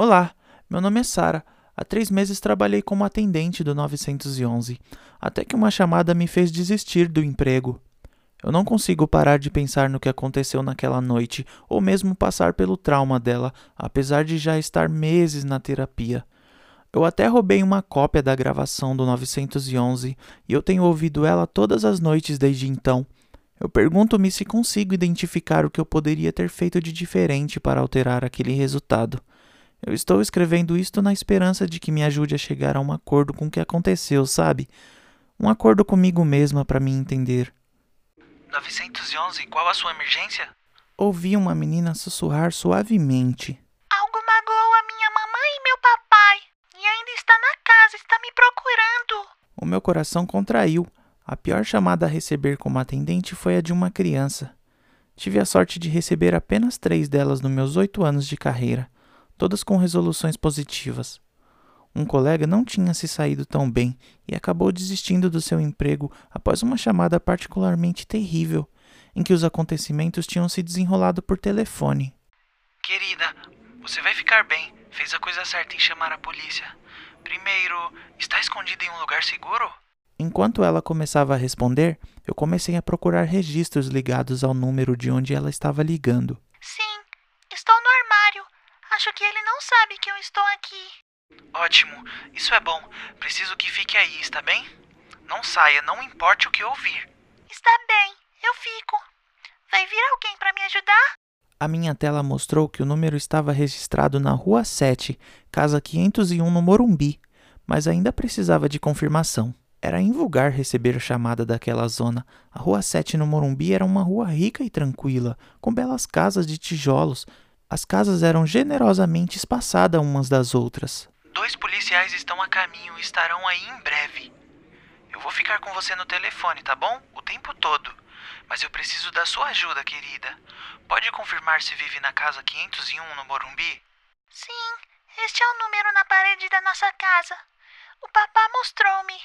Olá, meu nome é Sara. Há três meses trabalhei como atendente do 911, até que uma chamada me fez desistir do emprego. Eu não consigo parar de pensar no que aconteceu naquela noite, ou mesmo passar pelo trauma dela, apesar de já estar meses na terapia. Eu até roubei uma cópia da gravação do 911 e eu tenho ouvido ela todas as noites desde então. Eu pergunto-me se consigo identificar o que eu poderia ter feito de diferente para alterar aquele resultado. Eu estou escrevendo isto na esperança de que me ajude a chegar a um acordo com o que aconteceu, sabe? Um acordo comigo mesma para me entender. 911, qual a sua emergência? Ouvi uma menina sussurrar suavemente. Algo magoou a minha mamãe e meu papai. E ainda está na casa, está me procurando. O meu coração contraiu. A pior chamada a receber como atendente foi a de uma criança. Tive a sorte de receber apenas três delas nos meus oito anos de carreira, todas com resoluções positivas. Um colega não tinha se saído tão bem e acabou desistindo do seu emprego após uma chamada particularmente terrível, em que os acontecimentos tinham se desenrolado por telefone. Querida, você vai ficar bem. Fez a coisa certa em chamar a polícia. Primeiro, está escondida em um lugar seguro? Enquanto ela começava a responder, eu comecei a procurar registros ligados ao número de onde ela estava ligando. Sim, estou no armário. Acho que ele não sabe que eu estou aqui. Ótimo, isso é bom. Preciso que fique aí, está bem? Não saia, não importe o que ouvir. Está bem, eu fico. Vai vir alguém para me ajudar? A minha tela mostrou que o número estava registrado na Rua 7, casa 501 no Morumbi, mas ainda precisava de confirmação. Era invulgar receber chamada daquela zona. A Rua 7 no Morumbi era uma rua rica e tranquila, com belas casas de tijolos. As casas eram generosamente espaçadas umas das outras. Dois policiais estão a caminho e estarão aí em breve. Eu vou ficar com você no telefone, tá bom? O tempo todo. Mas eu preciso da sua ajuda, querida. Pode confirmar se vive na casa 501 no Morumbi? Sim, este é o número na parede da nossa casa. O papá mostrou-me.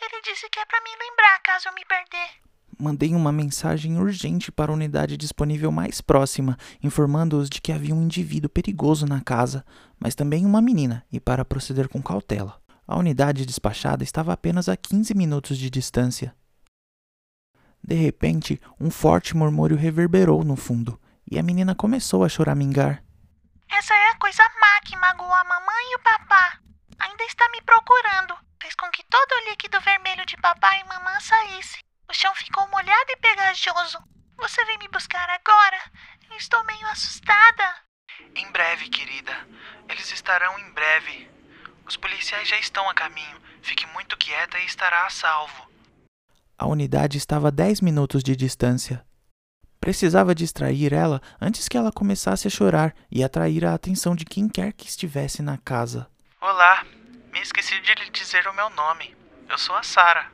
Ele disse que é para me lembrar caso eu me perder. Mandei uma mensagem urgente para a unidade disponível mais próxima, informando-os de que havia um indivíduo perigoso na casa, mas também uma menina, e para proceder com cautela. A unidade despachada estava apenas a 15 minutos de distância. De repente, um forte murmúrio reverberou no fundo, e a menina começou a choramingar. Essa é a coisa má que magoou a mamãe e o papá. Ainda está me procurando. Fez com que todo o líquido vermelho de papai e mamãe saísse. O chão ficou molhado e pegajoso. Você vem me buscar agora? Eu estou meio assustada. Em breve, querida. Eles estarão em breve. Os policiais já estão a caminho. Fique muito quieta e estará a salvo. A unidade estava a 10 minutos de distância. Precisava distrair ela antes que ela começasse a chorar e atrair a atenção de quem quer que estivesse na casa. Olá, me esqueci de lhe dizer o meu nome. Eu sou a Sara.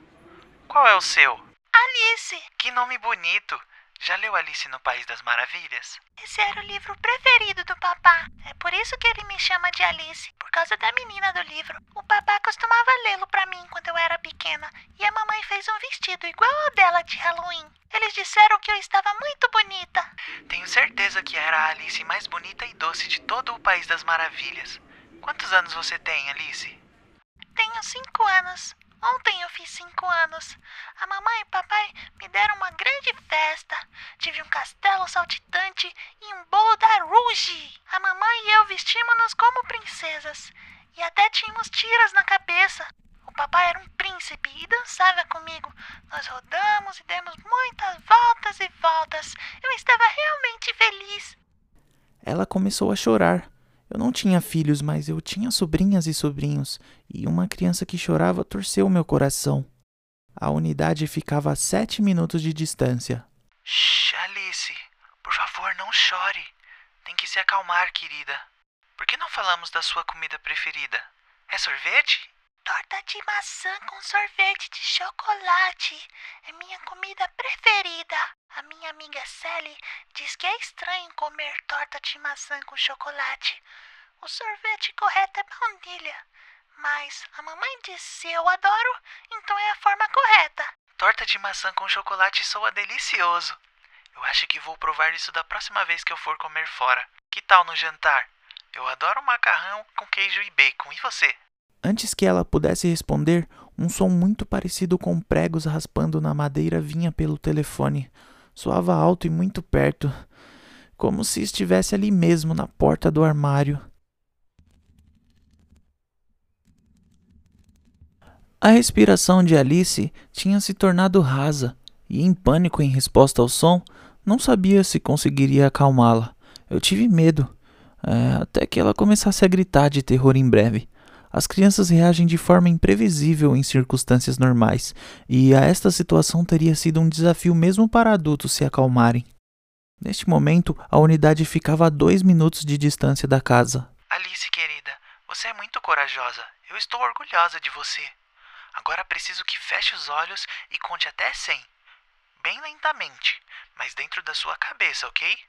Qual é o seu? Alice! Que nome bonito! Já leu Alice no País das Maravilhas? Esse era o livro preferido do papá. É por isso que ele me chama de Alice, por causa da menina do livro. O papá costumava lê-lo para mim quando eu era pequena, e a mamãe fez um vestido igual ao dela de Halloween. Eles disseram que eu estava muito bonita. Tenho certeza que era a Alice mais bonita e doce de todo o País das Maravilhas. Quantos anos você tem, Alice? Tenho cinco anos. Ontem eu fiz cinco anos. A mamãe e papai me deram uma grande festa. Tive um castelo saltitante e um bolo da Rouge. A mamãe e eu vestimos-nos como princesas. E até tínhamos tiras na cabeça. O papai era um príncipe e dançava comigo. Nós rodamos e demos muitas voltas e voltas. Eu estava realmente feliz. Ela começou a chorar. Eu não tinha filhos, mas eu tinha sobrinhas e sobrinhos, e uma criança que chorava torceu meu coração. A unidade ficava a sete minutos de distância. Shh, Alice, por favor, não chore. Tem que se acalmar, querida. Por que não falamos da sua comida preferida? É sorvete? Torta de maçã com sorvete de chocolate. É minha comida preferida. A minha amiga Sally diz que é estranho comer torta de maçã com chocolate. O sorvete correto é baunilha. Mas a mamãe disse eu adoro, então é a forma correta. Torta de maçã com chocolate soa delicioso. Eu acho que vou provar isso da próxima vez que eu for comer fora. Que tal no jantar? Eu adoro macarrão com queijo e bacon. E você? Antes que ela pudesse responder, um som muito parecido com pregos raspando na madeira vinha pelo telefone. Soava alto e muito perto, como se estivesse ali mesmo na porta do armário. A respiração de Alice tinha se tornado rasa, e em pânico em resposta ao som, não sabia se conseguiria acalmá-la. Eu tive medo, é, até que ela começasse a gritar de terror em breve. As crianças reagem de forma imprevisível em circunstâncias normais, e a esta situação teria sido um desafio mesmo para adultos se acalmarem. Neste momento, a unidade ficava a dois minutos de distância da casa. Alice, querida, você é muito corajosa. Eu estou orgulhosa de você. Agora preciso que feche os olhos e conte até 100. Bem lentamente, mas dentro da sua cabeça, ok?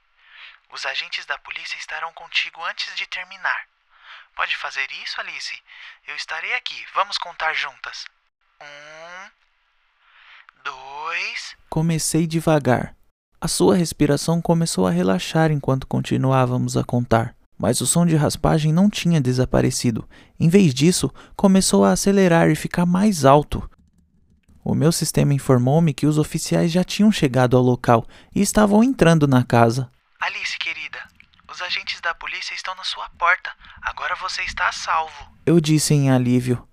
Os agentes da polícia estarão contigo antes de terminar. Pode fazer isso, Alice? Eu estarei aqui. Vamos contar juntas. Um. Dois. Comecei devagar. A sua respiração começou a relaxar enquanto continuávamos a contar mas o som de raspagem não tinha desaparecido. Em vez disso, começou a acelerar e ficar mais alto. O meu sistema informou-me que os oficiais já tinham chegado ao local e estavam entrando na casa. Alice, querida, os agentes da polícia estão na sua porta. Agora você está a salvo. Eu disse em alívio.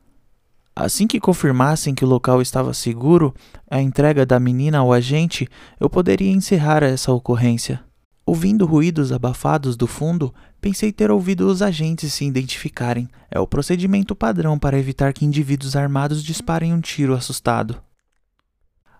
Assim que confirmassem que o local estava seguro, a entrega da menina ao agente, eu poderia encerrar essa ocorrência. Ouvindo ruídos abafados do fundo, pensei ter ouvido os agentes se identificarem. É o procedimento padrão para evitar que indivíduos armados disparem um tiro assustado.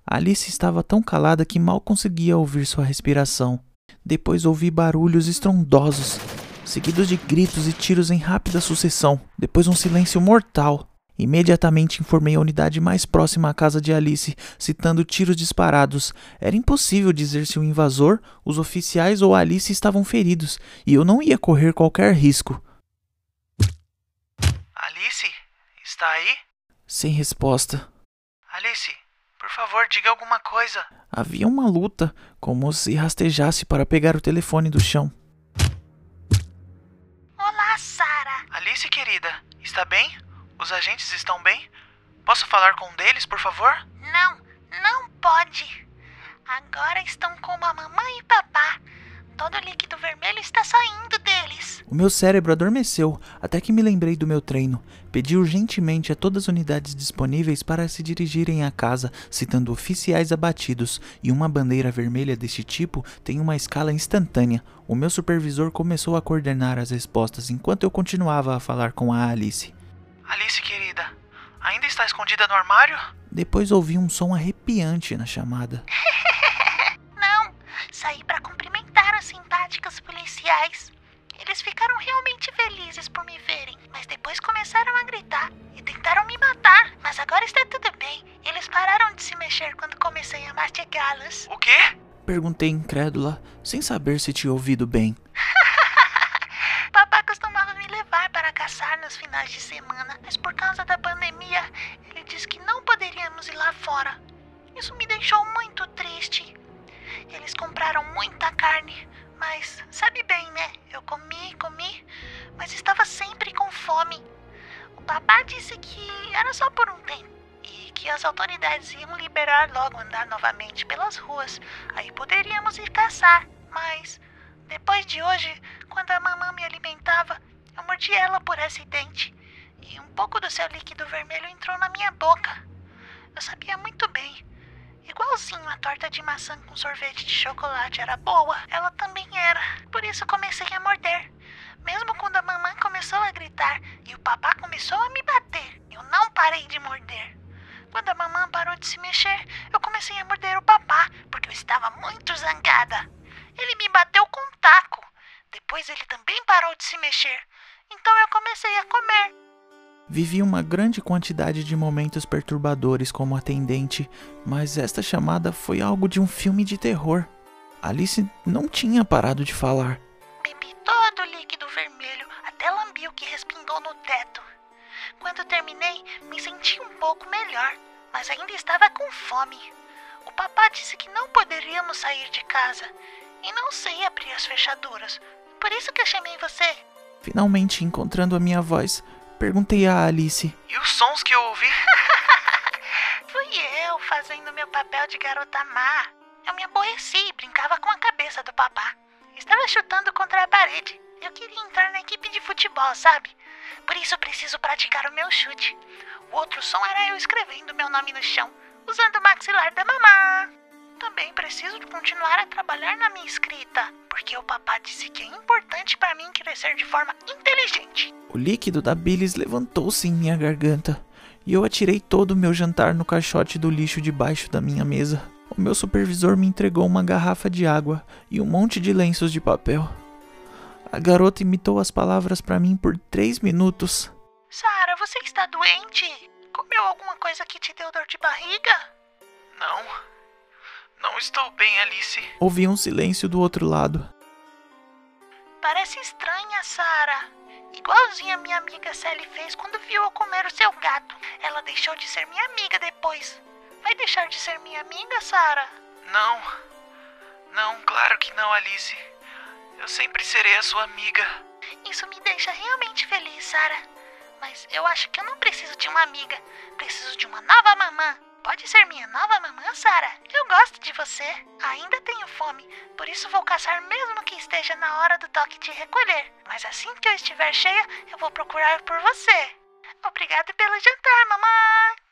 Alice estava tão calada que mal conseguia ouvir sua respiração. Depois ouvi barulhos estrondosos, seguidos de gritos e tiros em rápida sucessão. Depois um silêncio mortal. Imediatamente informei a unidade mais próxima à casa de Alice, citando tiros disparados. Era impossível dizer se o invasor, os oficiais ou Alice estavam feridos, e eu não ia correr qualquer risco. Alice? Está aí? Sem resposta. Alice, por favor, diga alguma coisa. Havia uma luta, como se rastejasse para pegar o telefone do chão. Olá, Sara. Alice, querida, está bem? Os agentes estão bem? Posso falar com um deles, por favor? Não, não pode. Agora estão com a mamãe e papá. Todo o líquido vermelho está saindo deles. O meu cérebro adormeceu até que me lembrei do meu treino. Pedi urgentemente a todas as unidades disponíveis para se dirigirem à casa, citando oficiais abatidos, e uma bandeira vermelha deste tipo tem uma escala instantânea. O meu supervisor começou a coordenar as respostas enquanto eu continuava a falar com a Alice. Alice, querida, ainda está escondida no armário? Depois ouvi um som arrepiante na chamada. Não, saí para cumprimentar os simpáticos policiais. Eles ficaram realmente felizes por me verem, mas depois começaram a gritar e tentaram me matar. Mas agora está tudo bem. Eles pararam de se mexer quando comecei a mastigá-los. O quê? Perguntei incrédula, sem saber se tinha ouvido bem. Fora. Isso me deixou muito triste. Eles compraram muita carne, mas sabe bem, né? Eu comi, comi, mas estava sempre com fome. O papá disse que era só por um tempo e que as autoridades iam liberar logo andar novamente pelas ruas. Aí poderíamos ir caçar, mas depois de hoje, quando a mamãe me alimentava, eu mordi ela por acidente e um pouco do seu líquido vermelho entrou na minha boca. Eu sabia muito bem. Igualzinho a torta de maçã com sorvete de chocolate era boa, ela também era. Por isso comecei a morder. Mesmo quando a mamãe começou a gritar e o papá começou a me bater, eu não parei de morder. Quando a mamãe parou de se mexer, eu comecei a morder o papá, porque eu estava muito zangada. Ele me bateu com um taco. Depois ele também parou de se mexer. Então eu comecei a comer. Vivi uma grande quantidade de momentos perturbadores como atendente, mas esta chamada foi algo de um filme de terror. Alice não tinha parado de falar. Bebi todo o líquido vermelho, até lambi o que respingou no teto. Quando terminei, me senti um pouco melhor, mas ainda estava com fome. O papá disse que não poderíamos sair de casa e não sei abrir as fechaduras. Por isso que eu chamei você. Finalmente encontrando a minha voz, perguntei a Alice: E os sons que eu ouvi? Fui eu fazendo meu papel de garota má. Eu me aborreci e brincava com a cabeça do papá. Estava chutando contra a parede. Eu queria entrar na equipe de futebol, sabe? Por isso preciso praticar o meu chute. O outro som era eu escrevendo meu nome no chão, usando o maxilar da mamá. Também preciso continuar a trabalhar na minha escrita, porque o papá disse que é importante para mim crescer de forma inteligente. O líquido da bilis levantou-se em minha garganta e eu atirei todo o meu jantar no caixote do lixo debaixo da minha mesa. O meu supervisor me entregou uma garrafa de água e um monte de lenços de papel. A garota imitou as palavras para mim por três minutos. Sara, você está doente? Comeu alguma coisa que te deu dor de barriga? Não. Não estou bem, Alice. Ouvi um silêncio do outro lado. Parece estranha, Sara. Igualzinha minha amiga Sally fez quando viu eu comer o seu gato. Ela deixou de ser minha amiga depois. Vai deixar de ser minha amiga, Sara? Não. Não, claro que não, Alice. Eu sempre serei a sua amiga. Isso me deixa realmente feliz, Sara. Mas eu acho que eu não preciso de uma amiga. Preciso de uma nova mamã. Pode ser minha nova mamã, Sara? Eu gosto de você. Ainda tenho fome, por isso vou caçar mesmo que esteja na hora do toque de recolher. Mas assim que eu estiver cheia, eu vou procurar por você. Obrigada pelo jantar, mamãe.